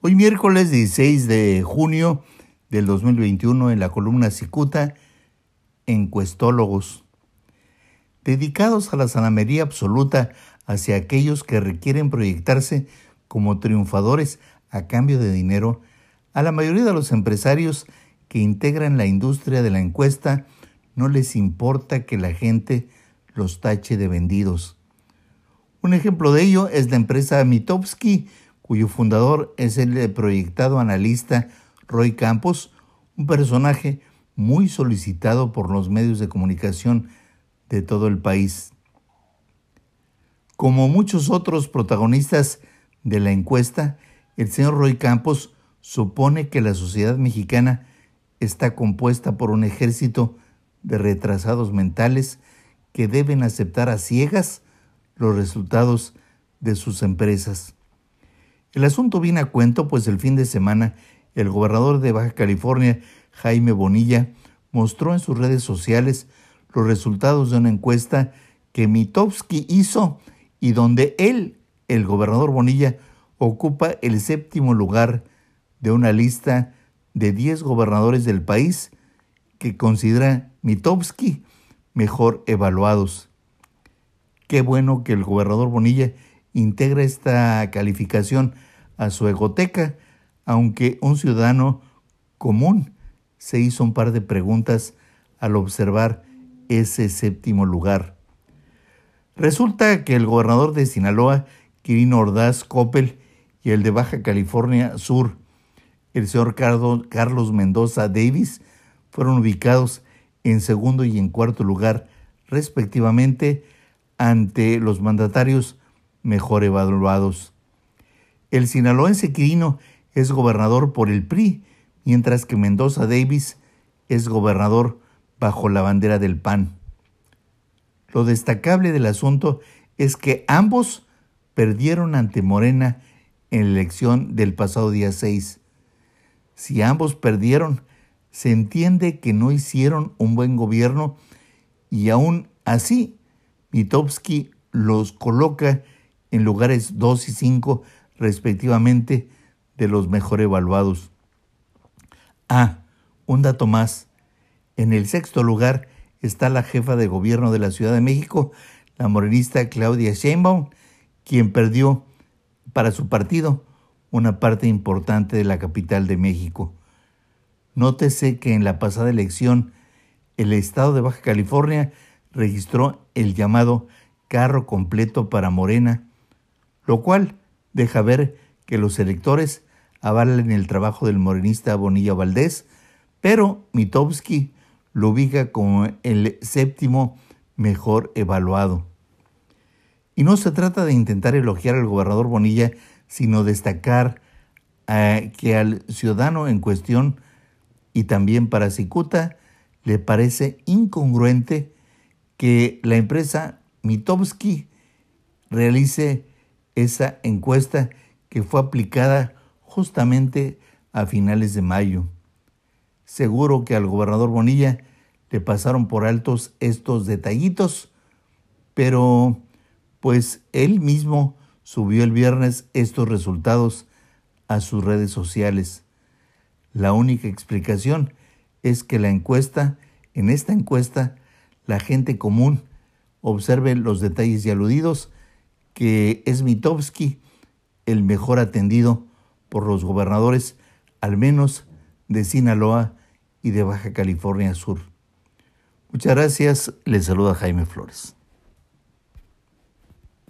Hoy miércoles 16 de junio del 2021 en la columna Cicuta, Encuestólogos, dedicados a la sanamería absoluta hacia aquellos que requieren proyectarse como triunfadores a cambio de dinero, a la mayoría de los empresarios que integran la industria de la encuesta no les importa que la gente los tache de vendidos. Un ejemplo de ello es la empresa Mitowski, cuyo fundador es el proyectado analista Roy Campos, un personaje muy solicitado por los medios de comunicación de todo el país. Como muchos otros protagonistas de la encuesta, el señor Roy Campos supone que la sociedad mexicana está compuesta por un ejército de retrasados mentales que deben aceptar a ciegas los resultados de sus empresas. El asunto viene a cuento, pues el fin de semana el gobernador de Baja California, Jaime Bonilla, mostró en sus redes sociales los resultados de una encuesta que Mitowski hizo y donde él, el gobernador Bonilla, ocupa el séptimo lugar de una lista de 10 gobernadores del país que considera Mitowski mejor evaluados. Qué bueno que el gobernador Bonilla integra esta calificación a su egoteca, aunque un ciudadano común se hizo un par de preguntas al observar ese séptimo lugar. Resulta que el gobernador de Sinaloa, Quirino Ordaz Coppel, y el de Baja California Sur, el señor Carlos Mendoza Davis, fueron ubicados en segundo y en cuarto lugar, respectivamente, ante los mandatarios mejor evaluados. El sinaloense Quirino es gobernador por el PRI, mientras que Mendoza Davis es gobernador bajo la bandera del PAN. Lo destacable del asunto es que ambos perdieron ante Morena en la elección del pasado día 6. Si ambos perdieron, se entiende que no hicieron un buen gobierno y aún así Mitowski los coloca en lugares 2 y 5 respectivamente de los mejor evaluados. Ah, un dato más. En el sexto lugar está la jefa de gobierno de la Ciudad de México, la morenista Claudia Sheinbaum, quien perdió para su partido una parte importante de la capital de México. Nótese que en la pasada elección el estado de Baja California registró el llamado carro completo para Morena, lo cual deja ver que los electores avalan el trabajo del morenista Bonilla Valdés, pero Mitowski lo ubica como el séptimo mejor evaluado. Y no se trata de intentar elogiar al gobernador Bonilla, sino destacar eh, que al ciudadano en cuestión y también para Cicuta le parece incongruente que la empresa Mitowski realice esa encuesta que fue aplicada justamente a finales de mayo. Seguro que al gobernador Bonilla le pasaron por altos estos detallitos, pero pues él mismo subió el viernes estos resultados a sus redes sociales. La única explicación es que la encuesta, en esta encuesta, la gente común observe los detalles y aludidos que es Mitowski el mejor atendido por los gobernadores, al menos de Sinaloa y de Baja California Sur. Muchas gracias, les saluda Jaime Flores.